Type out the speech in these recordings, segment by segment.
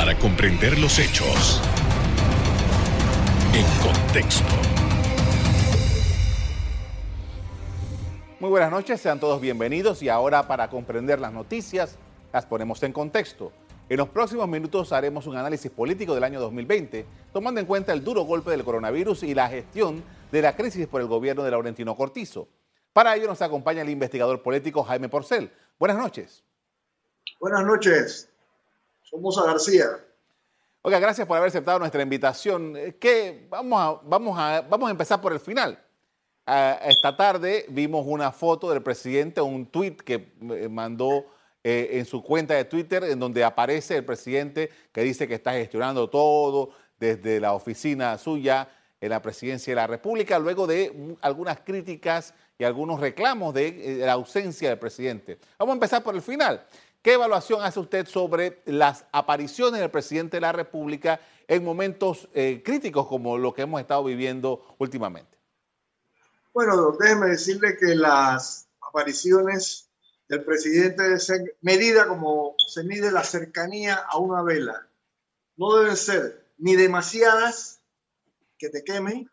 para comprender los hechos en contexto. Muy buenas noches, sean todos bienvenidos y ahora para comprender las noticias las ponemos en contexto. En los próximos minutos haremos un análisis político del año 2020, tomando en cuenta el duro golpe del coronavirus y la gestión de la crisis por el gobierno de Laurentino Cortizo. Para ello nos acompaña el investigador político Jaime Porcel. Buenas noches. Buenas noches. Somos a García. Oiga, gracias por haber aceptado nuestra invitación. Eh, ¿Qué? Vamos, a, vamos, a, vamos a empezar por el final. esta tarde vimos una foto del presidente, un tweet que eh, mandó eh, en su cuenta de Twitter, en donde aparece el presidente que dice que está gestionando todo desde la oficina suya en la presidencia de la República, luego de algunas críticas y algunos reclamos de la ausencia del presidente. Vamos a empezar por el final. ¿Qué evaluación hace usted sobre las apariciones del presidente de la República en momentos eh, críticos como lo que hemos estado viviendo últimamente? Bueno, déjeme decirle que las apariciones del presidente ser medida como se mide la cercanía a una vela. No deben ser ni demasiadas que te quemen,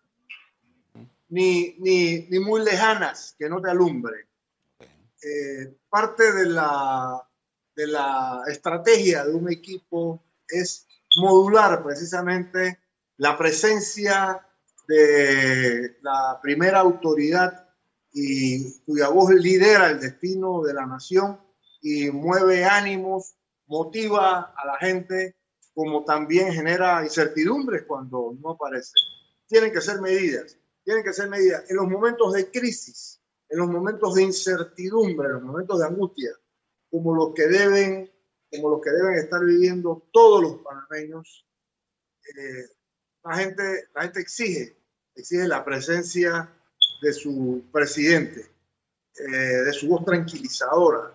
ni, ni, ni muy lejanas que no te alumbren. Eh, parte de la de la estrategia de un equipo es modular precisamente la presencia de la primera autoridad y cuya voz lidera el destino de la nación y mueve ánimos, motiva a la gente, como también genera incertidumbres cuando no aparece. Tienen que ser medidas, tienen que ser medidas en los momentos de crisis, en los momentos de incertidumbre, en los momentos de angustia como los que deben, como los que deben estar viviendo todos los panameños. Eh, la, gente, la gente exige, exige la presencia de su presidente, eh, de su voz tranquilizadora,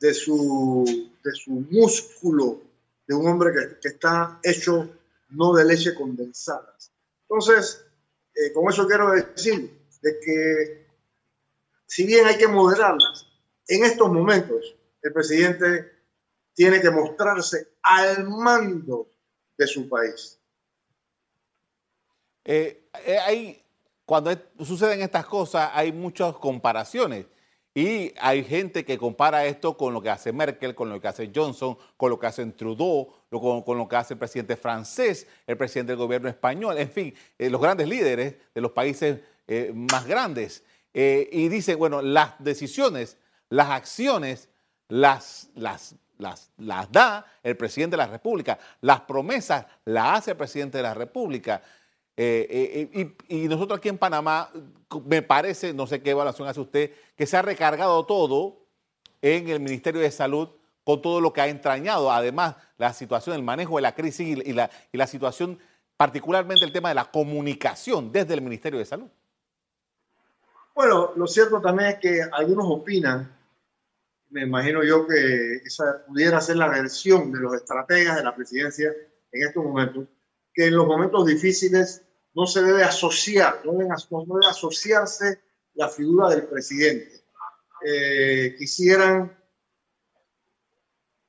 de su, de su músculo, de un hombre que, que está hecho no de leche condensada. Entonces, eh, con eso quiero decir de que si bien hay que moderarlas, en estos momentos el presidente tiene que mostrarse al mando de su país. Eh, eh, hay, cuando suceden estas cosas hay muchas comparaciones y hay gente que compara esto con lo que hace Merkel, con lo que hace Johnson, con lo que hace Trudeau, con, lo que hace el presidente francés, el presidente del gobierno español, en fin, eh, los grandes líderes de los países más grandes. y dice, bueno, las decisiones, las acciones las, las, las, las da el presidente de la República, las promesas las hace el presidente de la República. Eh, eh, y, nosotros aquí en Panamá, me parece, no sé qué evaluación hace usted, que se ha recargado todo en el Ministerio de Salud con todo lo que ha entrañado. Además, la situación, el manejo de la crisis y la, y la situación, particularmente el tema de la comunicación desde el Ministerio de Salud. Bueno, lo cierto también es que algunos opinan me imagino yo que esa pudiera ser la versión de los estrategas de la presidencia en estos momentos, que en los momentos difíciles no se debe asociar, no debe, asociarse la figura del presidente. Eh, quisieran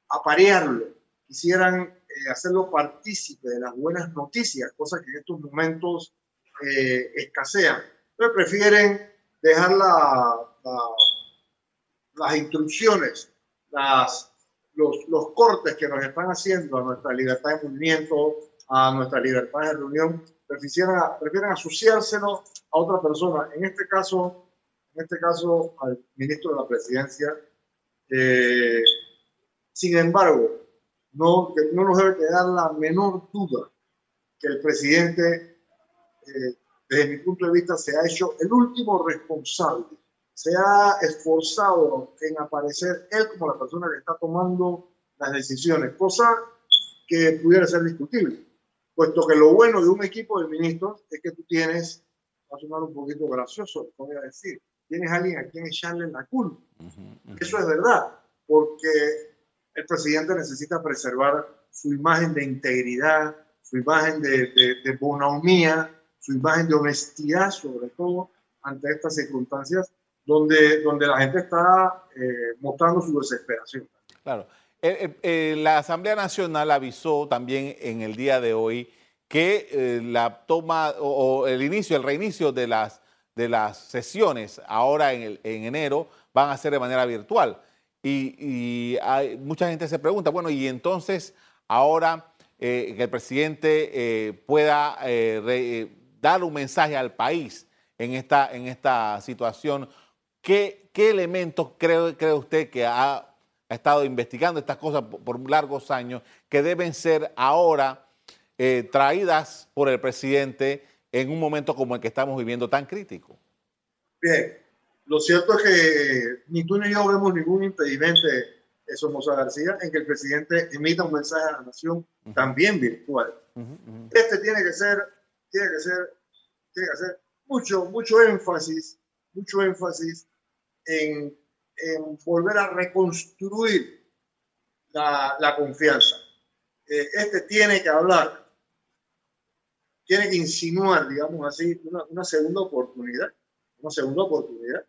aparearlo, quisieran eh, hacerlo partícipe de las buenas noticias, cosa que en estos momentos eh, escasean. Entonces prefieren dejar la las instrucciones, las, los, los cortes que nos están haciendo a nuestra libertad de movimiento, a nuestra libertad de reunión, prefieren, prefieren asociárselo a otra persona. En este caso, en este caso al ministro de la presidencia. Eh, sin embargo, no, no nos debe quedar la menor duda que el presidente, eh, desde mi punto de vista, se ha hecho el último responsable se ha esforzado en aparecer él como la persona que está tomando las decisiones, cosa que pudiera ser discutible, puesto que lo bueno de un equipo de ministros es que tú tienes, va a sonar un poquito gracioso, voy a decir, tienes a alguien a quien echarle la culpa. Eso es verdad, porque el presidente necesita preservar su imagen de integridad, su imagen de, de, de bonomía, su imagen de honestidad, sobre todo ante estas circunstancias donde, donde la gente está eh, mostrando su desesperación. Claro. la Asamblea Nacional avisó también en el día de hoy que eh, la toma o, el inicio, el reinicio de las, de las sesiones ahora en, enero van a ser de manera virtual. Y, hay, mucha gente se pregunta, bueno, y entonces ahora eh, que el presidente eh, pueda dar un mensaje al país en esta, en esta situación, ¿qué, qué elementos cree, cree usted que ha, ha, estado investigando estas cosas por largos años que deben ser ahora eh, traídas por el presidente en un momento como el que estamos viviendo tan crítico. Bien, lo cierto es que ni tú ni yo vemos ningún impedimento, eso Moza García, en que el presidente emita un mensaje a la nación también virtual. Este tiene que ser, tiene que ser, tiene que hacer mucho, mucho énfasis, mucho énfasis en, en volver a reconstruir la, la confianza. Eh, este tiene que hablar tiene que insinuar, digamos así, una, segunda oportunidad, una segunda oportunidad,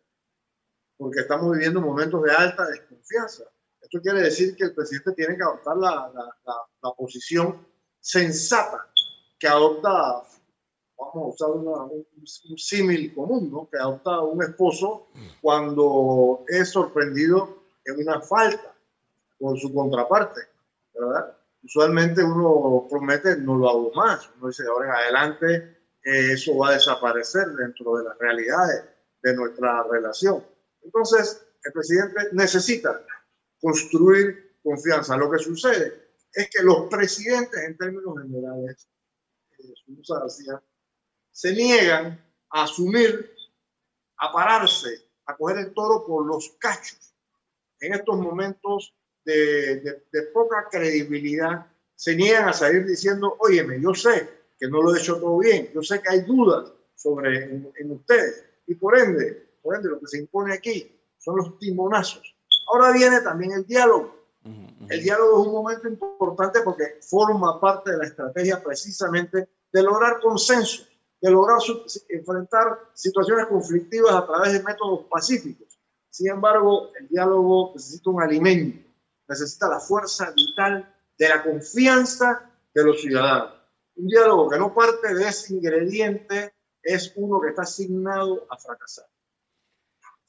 porque estamos viviendo momentos de alta desconfianza. Esto quiere decir que el presidente tiene que adoptar la, la, posición sensata que adopta, vamos a usar un, un símil común, ¿no? que adopta un esposo cuando es sorprendido en una falta por su contraparte, ¿verdad? usualmente uno promete no lo hago más. Uno dice, ahora en adelante eh, eso va a desaparecer dentro de las realidades de nuestra relación. Entonces, el presidente necesita construir confianza. Lo que sucede es que los presidentes, en términos generales, eh, se niegan a asumir, a pararse, a coger el toro por los cachos. En estos momentos de, poca credibilidad se niegan a salir diciendo, óyeme, yo sé que no lo he hecho todo bien, yo sé que hay dudas sobre en, ustedes y por ende, por ende lo que se impone aquí son los timonazos. Ahora viene también el diálogo. El diálogo es un momento importante porque forma parte de la estrategia precisamente de lograr consenso, de lograr enfrentar situaciones conflictivas a través de métodos pacíficos. Sin embargo, el diálogo necesita un alimento necesita la fuerza vital de la confianza de los ciudadanos. Un diálogo que no parte de ese ingrediente es uno que está asignado a fracasar.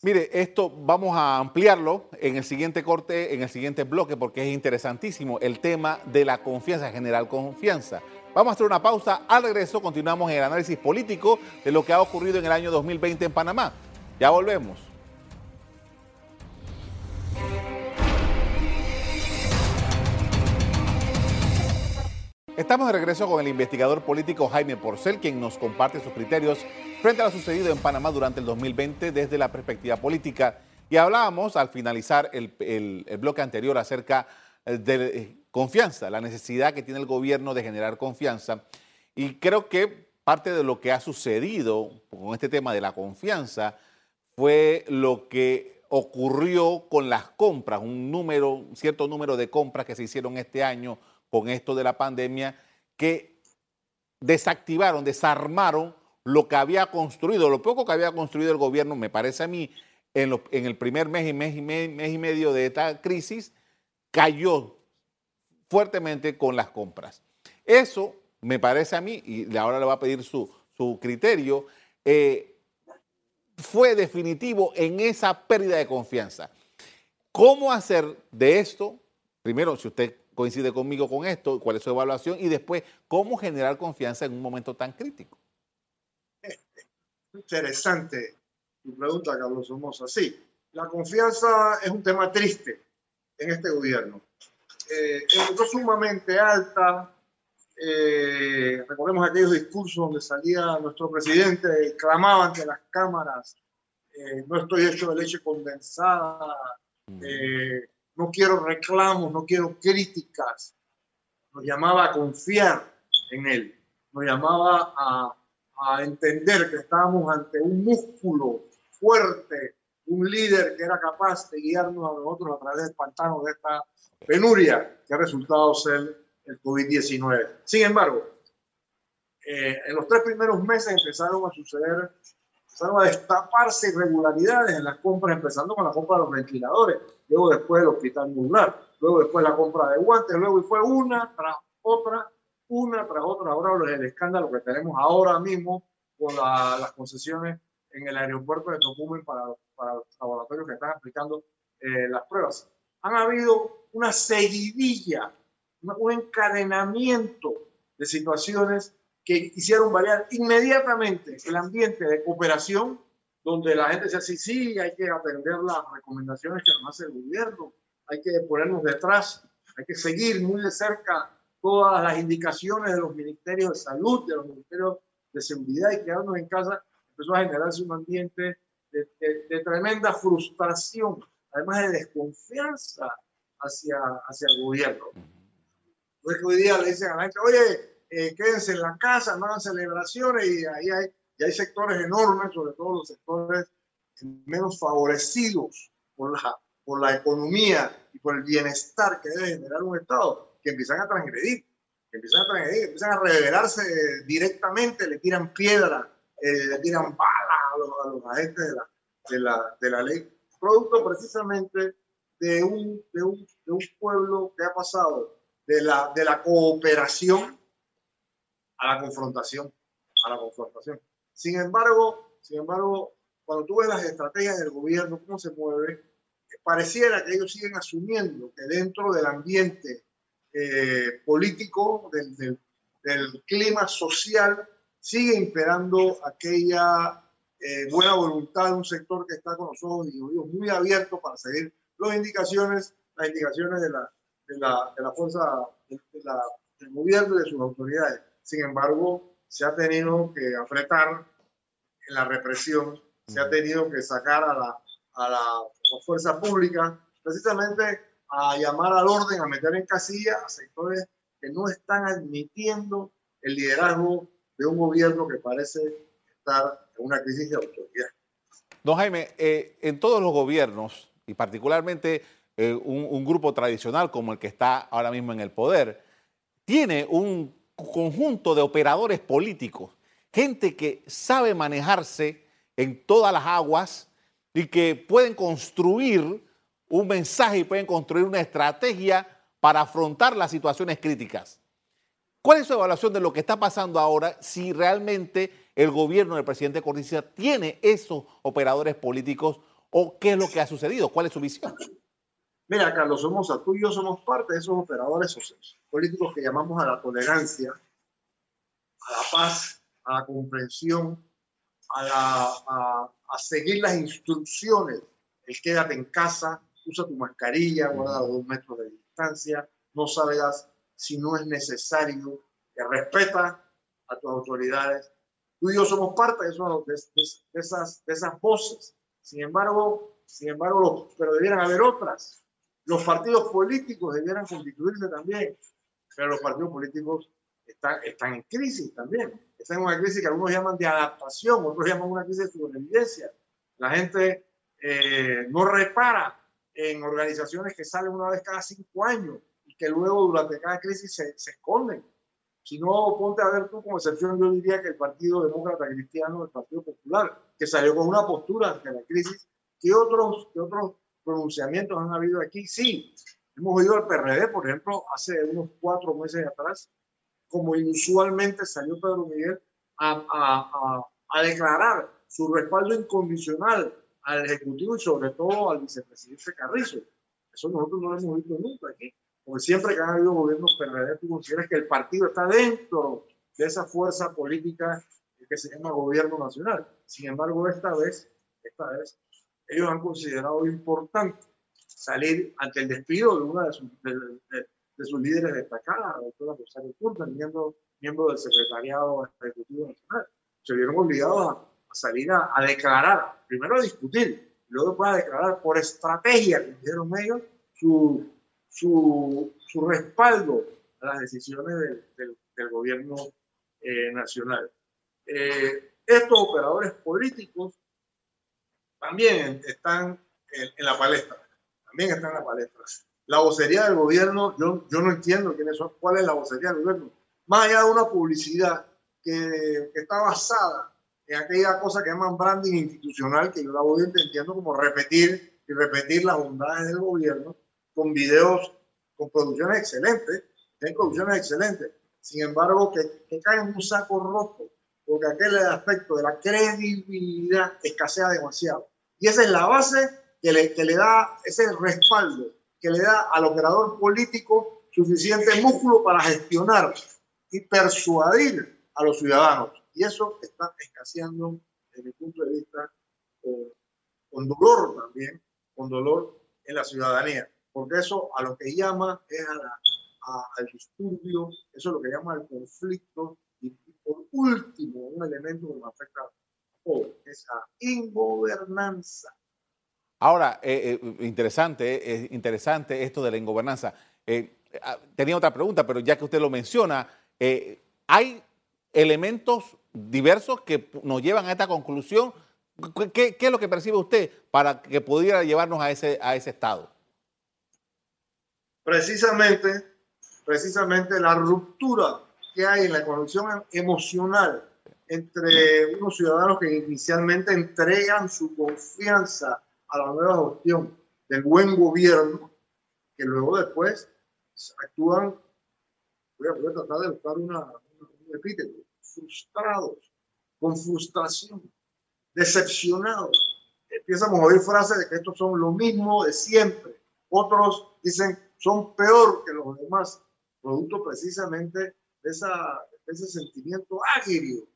Mire, esto vamos a ampliarlo en el siguiente corte, en el siguiente bloque, porque es interesantísimo el tema de la confianza, general confianza. Vamos a hacer una pausa. Al regreso continuamos en el análisis político de lo que ha ocurrido en el año 2020 en Panamá. Ya volvemos. Estamos de regreso con el investigador político Jaime Porcel, quien nos comparte sus criterios frente a lo sucedido en Panamá durante el 2020 desde la perspectiva política. Y hablábamos al finalizar el, bloque anterior acerca eh, de eh, confianza, la necesidad que tiene el gobierno de generar confianza. Y creo que parte de lo que ha sucedido con este tema de la confianza fue lo que ocurrió con las compras, un número, un cierto número de compras que se hicieron este año con esto de la pandemia que desactivaron, desarmaron lo que había construido, lo poco que había construido el gobierno, me parece a mí, en, el primer mes y, mes y, y medio de esta crisis, cayó fuertemente con las compras. Eso me parece a mí, y ahora le voy a pedir su, criterio, eh, fue definitivo en esa pérdida de confianza. ¿Cómo hacer de esto? Primero, si usted coincide conmigo con esto, cuál es su evaluación y después cómo generar confianza en un momento tan crítico. Interesante tu pregunta, Carlos Somoza. Sí, la confianza es un tema triste en este gobierno. Eh, es sumamente alta. Eh, recordemos aquellos discursos donde salía nuestro presidente y clamaba ante las cámaras, eh, no estoy hecho de leche condensada, eh, no quiero reclamos, no quiero críticas. Nos llamaba a confiar en él, nos llamaba a, entender que estábamos ante un músculo fuerte, un líder que era capaz de guiarnos a nosotros a través del pantano de esta penuria que ha resultado ser el COVID-19. Sin embargo, eh, en los tres primeros meses empezaron a suceder, empezaron a destaparse irregularidades en las compras, empezando con la compra de los ventiladores luego después el hospital Muglar, luego después la compra de guantes, luego y fue una tras otra, una tras otra. Ahora el escándalo que tenemos ahora mismo con las concesiones en el aeropuerto de Tocumen para, para los laboratorios que están aplicando eh, las pruebas. Han habido una seguidilla, un encadenamiento de situaciones que hicieron variar inmediatamente el ambiente de cooperación, donde la gente dice, sí, sí, hay que atender las recomendaciones que nos hace el gobierno, hay que ponernos detrás, hay que seguir muy de cerca todas las indicaciones de los ministerios de salud, de los ministerios de seguridad y quedarnos en casa, empezó a generarse un ambiente de, tremenda frustración, además de desconfianza hacia, hacia el gobierno. Entonces hoy día le dicen a la gente, oye, eh, quédense en la casa, no hagan celebraciones y ahí hay, y hay sectores enormes, sobre todo los sectores menos favorecidos por la, por la economía y por el bienestar que debe generar un Estado, que empiezan a transgredir, que empiezan a transgredir, empiezan a rebelarse directamente, le tiran piedra, eh, le tiran balas a los, a los agentes de la, de, la, de la ley, producto precisamente de un, de un, de un pueblo que ha pasado de la, de la cooperación a la confrontación, a la confrontación. Sin embargo, sin embargo, cuando tú ves las estrategias del gobierno, cómo se mueve, pareciera que ellos siguen asumiendo que dentro del ambiente eh, político, del, clima social, sigue imperando aquella eh, buena voluntad de un sector que está con los ojos y oídos muy abiertos para seguir las indicaciones, las indicaciones de la, de la, de la fuerza del gobierno y de sus autoridades. Sin embargo, se ha tenido que apretar en la represión, se ha tenido que sacar a la, a la, fuerza pública, precisamente a llamar al orden, a meter en casilla a sectores que no están admitiendo el liderazgo de un gobierno que parece estar en una crisis de autoridad. Don Jaime, eh, en todos los gobiernos, y particularmente eh, un, un, grupo tradicional como el que está ahora mismo en el poder, tiene un conjunto de operadores políticos, gente que sabe manejarse en todas las aguas y que pueden construir un mensaje y pueden construir una estrategia para afrontar las situaciones críticas. ¿Cuál es su evaluación de lo que está pasando ahora si realmente el gobierno del presidente Corticia tiene esos operadores políticos o qué es lo que ha sucedido? ¿Cuál es su visión? Mira, Carlos Somoza, tú y yo somos parte de esos operadores políticos que llamamos a la tolerancia, a la paz, a la comprensión, a, seguir las instrucciones. El quédate en casa, usa tu mascarilla, guarda dos metros de distancia, no sabes si no es necesario, que respeta a tus autoridades. Tú y yo somos parte de, de, esas, de esas voces. Sin embargo, sin embargo, pero debieran haber otras los partidos políticos debieran constituirse también, pero los partidos políticos están, están en crisis también. Están en una crisis que algunos llaman de adaptación, otros llaman una crisis de sobrevivencia. La gente eh, no repara en organizaciones que salen una vez cada cinco años y que luego durante cada crisis se, se esconden. Si no, ponte a ver tú como excepción, yo diría que el Partido Demócrata Cristiano, el Partido Popular, que salió con una postura ante la crisis, que otros, que otros pronunciamientos han habido aquí. Sí, hemos oído al PRD, por ejemplo, hace unos cuatro meses atrás, como inusualmente salió Pedro Miguel a, a, a, declarar su respaldo incondicional al Ejecutivo y sobre todo al vicepresidente Carrizo. Eso nosotros no lo hemos visto nunca aquí. Porque siempre que han habido gobiernos PRD, tú consideras que el partido está dentro de esa fuerza política que se llama gobierno nacional. Sin embargo, esta vez, esta vez ellos han considerado importante salir ante el despido de una de sus, de, sus líderes destacadas, la doctora Rosario Curta, miembro, miembro del Secretariado Ejecutivo Nacional. Se vieron obligados a, salir a, declarar, primero a discutir, luego a declarar por estrategia, que dijeron ellos, su, su, su respaldo a las decisiones del, del, gobierno eh, nacional. Eh, estos operadores políticos también están en, la palestra. También están en la palestra. La vocería del gobierno, yo, yo no entiendo quiénes son, cuál es la vocería del gobierno. Más allá de una publicidad que, está basada en aquella cosa que llaman branding institucional, que yo la voy entendiendo como repetir y repetir las bondades del gobierno con videos, con producciones excelentes, hay producciones excelentes. Sin embargo, que, que en un saco roto, porque aquel aspecto de la credibilidad escasea demasiado. Y esa es la base que le, que le da ese respaldo, que le da al operador político suficiente músculo para gestionar y persuadir a los ciudadanos. Y eso está escaseando desde mi punto de vista eh, con dolor también, con dolor en la ciudadanía, porque eso a lo que llama es al disturbio, eso es lo que llama el conflicto y, por último un elemento que nos afecta a esa ingobernanza. Ahora, eh, eh, interesante, es interesante esto de la ingobernanza. Ah, tenía otra pregunta, pero ya que usted lo menciona, ¿hay elementos diversos que nos llevan a esta conclusión ¿Qué, es lo que percibe usted para que pudiera llevarnos a ese, a ese estado? Precisamente, precisamente la ruptura que hay en la conexión emocional entre unos ciudadanos que inicialmente entregan su confianza a la nueva gestión del buen gobierno, que luego después actúan, voy a, tratar de buscar una, un epíteto, frustrados, con frustración decepcionados. Empiezan a oír frases de que estos son lo mismo de siempre. Otros dicen son peor que los demás, producto precisamente de, esa, ese sentimiento agrio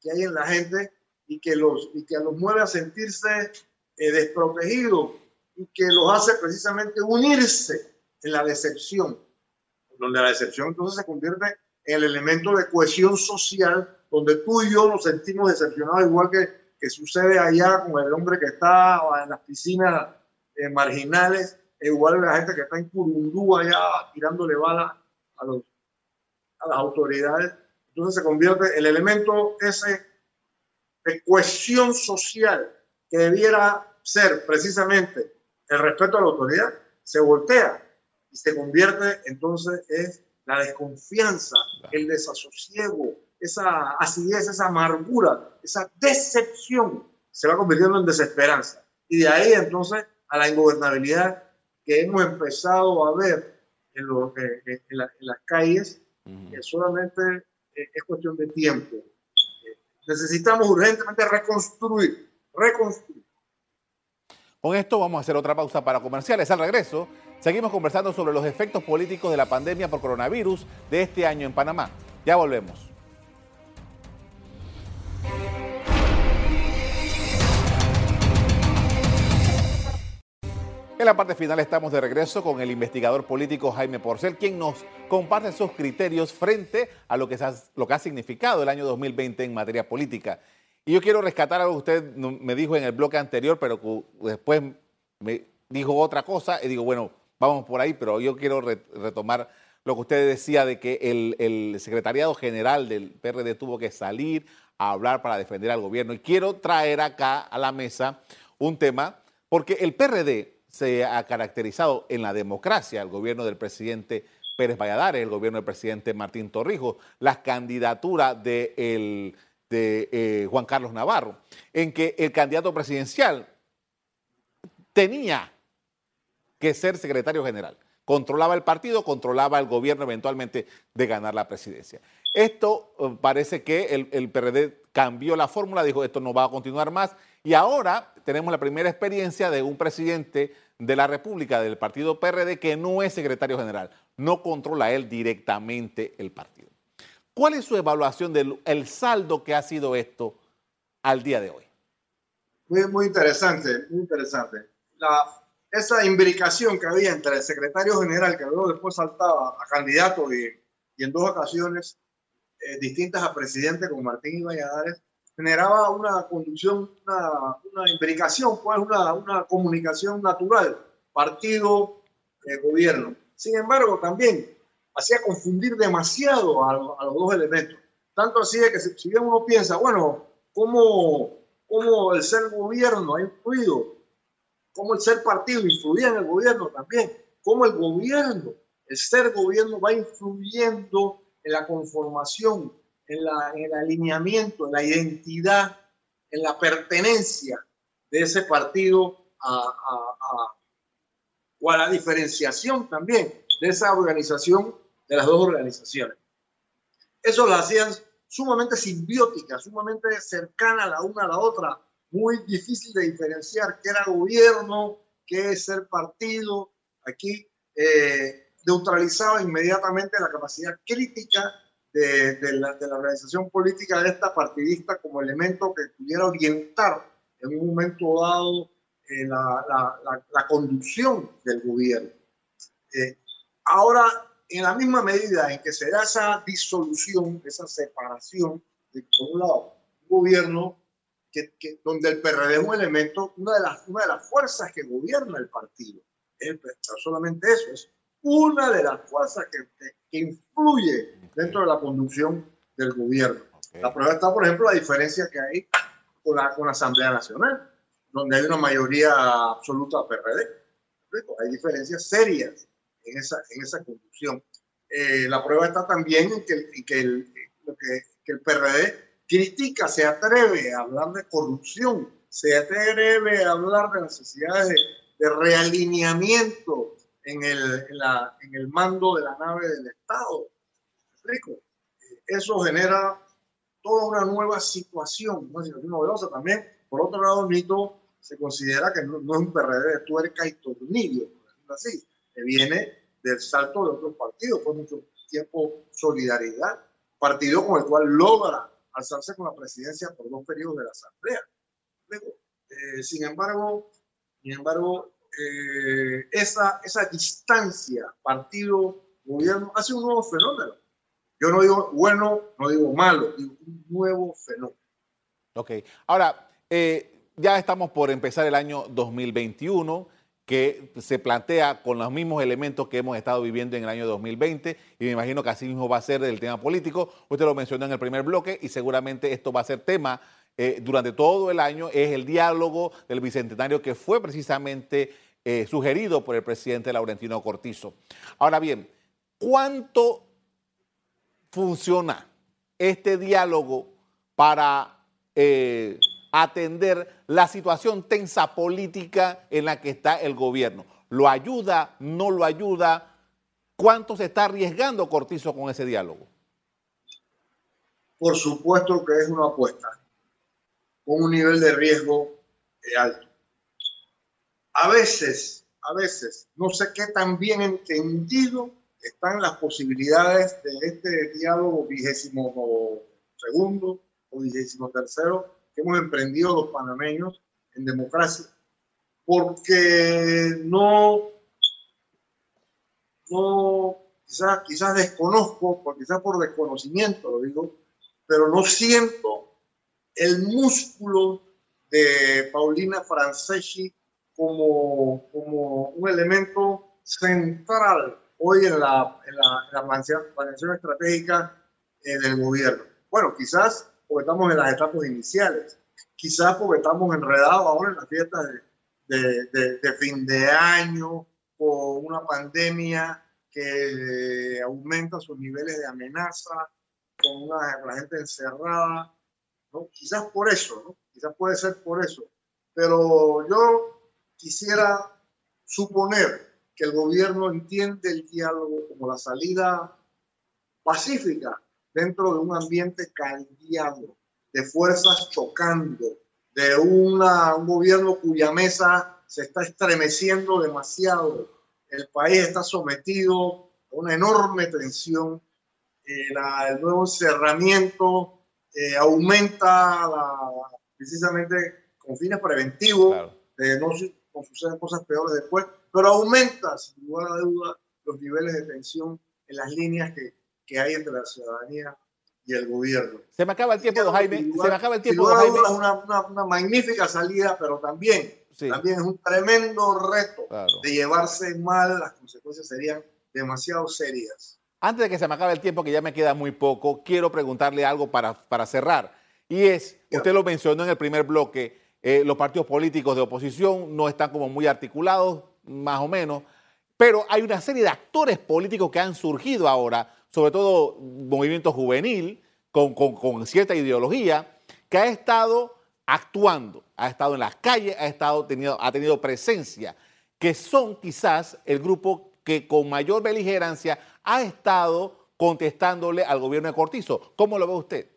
que hay en la gente y que los, y que los mueve a sentirse eh, desprotegidos y que los hace precisamente unirse en la decepción, donde la decepción entonces se convierte en el elemento de cohesión social, donde tú y yo nos sentimos decepcionados igual que que sucede allá con el hombre que está en las piscinas eh, marginales, igual la gente que está en Curundú allá tirándole balas a, los, a las autoridades. Entonces se convierte el elemento ese de cohesión social que debiera ser precisamente el respeto a la autoridad, se voltea y se convierte entonces en la desconfianza, el desasosiego, esa acidez, esa amargura, esa decepción se va convirtiendo en desesperanza. Y de ahí entonces a la ingobernabilidad que hemos empezado a ver en, las calles, que solamente es cuestión de tiempo. Eh, necesitamos urgentemente reconstruir, reconstruir. Con esto vamos a hacer otra pausa para comerciales. Al regreso, seguimos conversando sobre los efectos políticos de la pandemia por coronavirus de este año en Panamá. Ya volvemos. En la parte final estamos de regreso con el investigador político Jaime Porcel, quien nos comparte sus criterios frente a lo que, ha, significado el año 2020 en materia política. Y yo quiero rescatar algo que usted me dijo en el bloque anterior, pero después me dijo otra cosa y digo, bueno, vamos por ahí, pero yo quiero retomar lo que usted decía de que el, el secretariado general del PRD tuvo que salir a hablar para defender al gobierno. Y quiero traer acá a la mesa un tema, porque el PRD se ha caracterizado en la democracia, el gobierno del presidente Pérez Valladares, el gobierno del presidente Martín Torrijos, las candidaturas de, de eh, Juan Carlos Navarro, en que el candidato presidencial tenía que ser secretario general. Controlaba el partido, controlaba el gobierno eventualmente de ganar la presidencia. Esto eh, parece que el, el PRD cambió la fórmula, dijo esto no va a continuar más y ahora tenemos la primera experiencia de un presidente de la República del partido PRD que no es secretario general, no controla él directamente el partido. ¿Cuál es su evaluación del el saldo que ha sido esto al día de hoy? Muy, muy interesante, muy interesante. La, esa imbricación que había entre el secretario general, que luego después saltaba a candidato y, y en dos ocasiones eh, distintas a presidente con Martín Valladares, generaba una conducción, una, una imbricación, pues una, una comunicación natural, partido, eh, gobierno. Sin embargo, también hacía confundir demasiado a, los dos elementos. Tanto así de que si, bien uno piensa, bueno, ¿cómo, ¿cómo el ser gobierno ha influido? ¿Cómo el ser partido influía en el gobierno también? ¿Cómo el gobierno, el ser gobierno va influyendo en la conformación en, el alineamiento, en la identidad, en la pertenencia de ese partido o a la diferenciación también de esa organización, de las dos organizaciones. Eso lo hacían sumamente simbiótica, sumamente cercana la una a la otra, muy difícil de diferenciar qué era gobierno, qué es ser partido. Aquí eh, neutralizaba inmediatamente la capacidad crítica de, la, de, la, organización política de esta partidista como elemento que pudiera orientar en un momento dado eh, la, la, la, conducción del gobierno. Eh, ahora, en la misma medida en que se da esa disolución, esa separación, de, por un lado, un gobierno que, que, donde el PRD es un elemento, una de, las, una de las fuerzas que gobierna el partido. Solamente eso, es una de las fuerzas que, que, influye dentro de la conducción del gobierno. La prueba está, por ejemplo, la diferencia que hay con la, con la Asamblea Nacional, donde hay una mayoría absoluta PRD. Hay diferencias serias en esa, en esa conducción. Eh, la prueba está también en que, que, el, que, que el PRD critica, se atreve a hablar de corrupción, se atreve a hablar de necesidades de, de realineamiento en el, en, la, en el mando de la nave del Estado. Rico. Eso genera toda una nueva situación, una situación novedosa también. Por otro lado, Nito se considera que no, es un PRD de tuerca y tornillo, así, que viene del salto de otros partidos, por mucho tiempo Solidaridad, partido con el cual logra alzarse con la presidencia por dos periodos de la Asamblea. Luego, eh, sin embargo, sin embargo eh, esa, esa distancia partido-gobierno hace un nuevo fenómeno. Yo no digo bueno, no digo malo, digo un nuevo fenómeno. Ok, ahora, eh, ya estamos por empezar el año 2021 que se plantea con los mismos elementos que hemos estado viviendo en el año 2020 y me imagino que así mismo va a ser el tema político. Usted lo mencionó en el primer bloque y seguramente esto va a ser tema eh, durante todo el año, es el diálogo del Bicentenario que fue precisamente eh, sugerido por el presidente Laurentino Cortizo. Ahora bien, ¿cuánto funciona este diálogo para eh, atender la situación tensa política en la que está el gobierno. ¿Lo ayuda? ¿No lo ayuda? ¿Cuánto se está arriesgando Cortizo con ese diálogo? Por supuesto que es una apuesta con un nivel de riesgo alto. A veces, a veces, no sé qué tan bien entendido están las posibilidades de este diálogo vigésimo segundo o vigésimo tercero que hemos emprendido los panameños en democracia, porque no, no quizás, quizás desconozco, quizás por desconocimiento lo digo, pero no siento el músculo de Paulina Franceschi como, como un elemento central hoy en la, en la, planeación estratégica eh, del gobierno. Bueno, quizás porque estamos en las etapas iniciales. Quizás porque estamos enredados ahora en las fiestas de, de, de, fin de año, con una pandemia que aumenta sus niveles de amenaza, con una, la gente encerrada. ¿no? Quizás por eso, ¿no? quizás puede ser por eso. Pero yo quisiera suponer que el gobierno entiende el diálogo como la salida pacífica dentro de un ambiente caldeado, de fuerzas chocando, de una, un gobierno cuya mesa se está estremeciendo demasiado. El país está sometido a una enorme tensión. Eh, el nuevo encerramiento eh, aumenta precisamente con fines preventivos, de no suceden cosas peores después, pero aumenta sin lugar a duda los niveles de tensión en las líneas que que hay entre la ciudadanía y el gobierno. Se me acaba el tiempo, Jaime. se me acaba el tiempo, Jaime. Es una, una, magnífica salida, pero también, también es un tremendo reto de llevarse mal. Las consecuencias serían demasiado serias. Antes de que se me acabe el tiempo, que ya me queda muy poco, quiero preguntarle algo para, para cerrar. Y es, usted lo mencionó en el primer bloque, eh, los partidos políticos de oposición no están como muy articulados, más o menos, pero hay una serie de actores políticos que han surgido ahora sobre todo movimiento juvenil, con, cierta ideología, que ha estado actuando, ha estado en las calles, ha, estado tenido, ha tenido presencia, que son quizás el grupo que con mayor beligerancia ha estado contestándole al gobierno de Cortizo. ¿Cómo lo ve usted?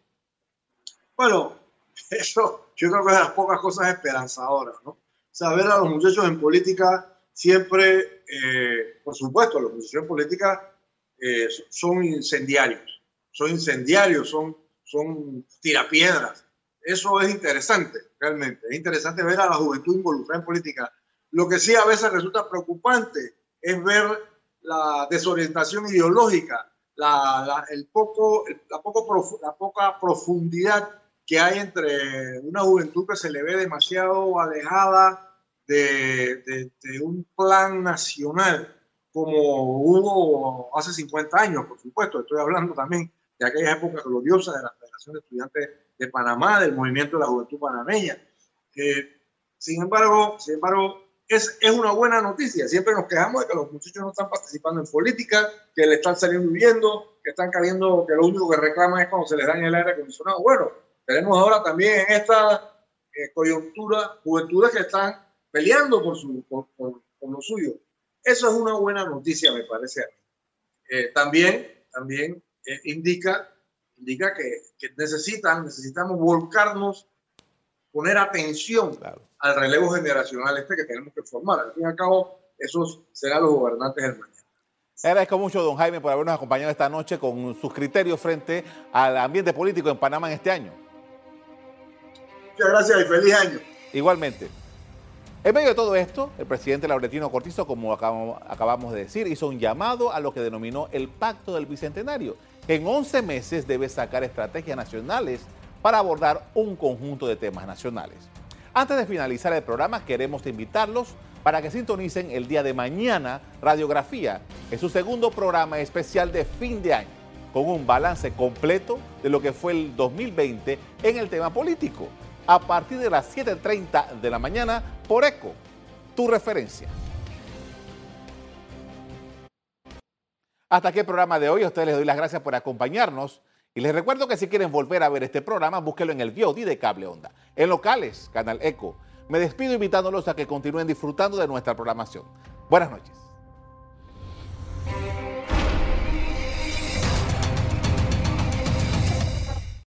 Bueno, eso yo creo que es de las pocas cosas esperanzadoras, ¿no? Saber a los muchachos en política siempre, eh, por supuesto, muchachos en política eh, son incendiarios, son incendiarios, son, son tirapiedras. Eso es interesante, realmente. Es interesante ver a la juventud involucrada en política. Lo que sí a veces resulta preocupante es ver la desorientación ideológica, la, el poco, la, poco la poca profundidad que hay entre una juventud que se le ve demasiado alejada de, de, un plan nacional como hubo hace 50 años, por supuesto. Estoy hablando también de aquella época gloriosa de la Federación de Estudiantes de Panamá, del movimiento de la juventud panameña. sin embargo, sin embargo es, es una buena noticia. Siempre nos quejamos de que los muchachos no están participando en política, que le están saliendo huyendo, que están cayendo, que lo único que reclaman es cuando se les daña el aire acondicionado. Bueno, tenemos ahora también en esta eh, coyuntura juventudes que están peleando por, su, por, lo suyo. Eso es una buena noticia, me parece a mí. Eh, también también eh, indica, indica que, que, necesitan, necesitamos volcarnos, poner atención al relevo generacional este que tenemos que formar. Al fin y al cabo, esos serán los gobernantes del mañana. Agradezco mucho, don Jaime, por habernos acompañado esta noche con sus criterios frente al ambiente político en Panamá en este año. Muchas gracias y feliz año. Igualmente. En medio de todo esto, el presidente Lauretino Cortizo, como acabamos de decir, hizo un llamado a lo que denominó el Pacto del Bicentenario, que en 11 meses debe sacar estrategias nacionales para abordar un conjunto de temas nacionales. Antes de finalizar el programa, queremos invitarlos para que sintonicen el día de mañana Radiografía, en su segundo programa especial de fin de año, con un balance completo de lo que fue el 2020 en el tema político a partir de las 7.30 de la mañana por ECO, tu referencia. Hasta aquí el programa de hoy. A ustedes les doy las gracias por acompañarnos. Y les recuerdo que si quieren volver a ver este programa, búsquelo en el VOD de Cable Onda. En locales, Canal ECO. Me despido invitándolos a que continúen disfrutando de nuestra programación. Buenas noches.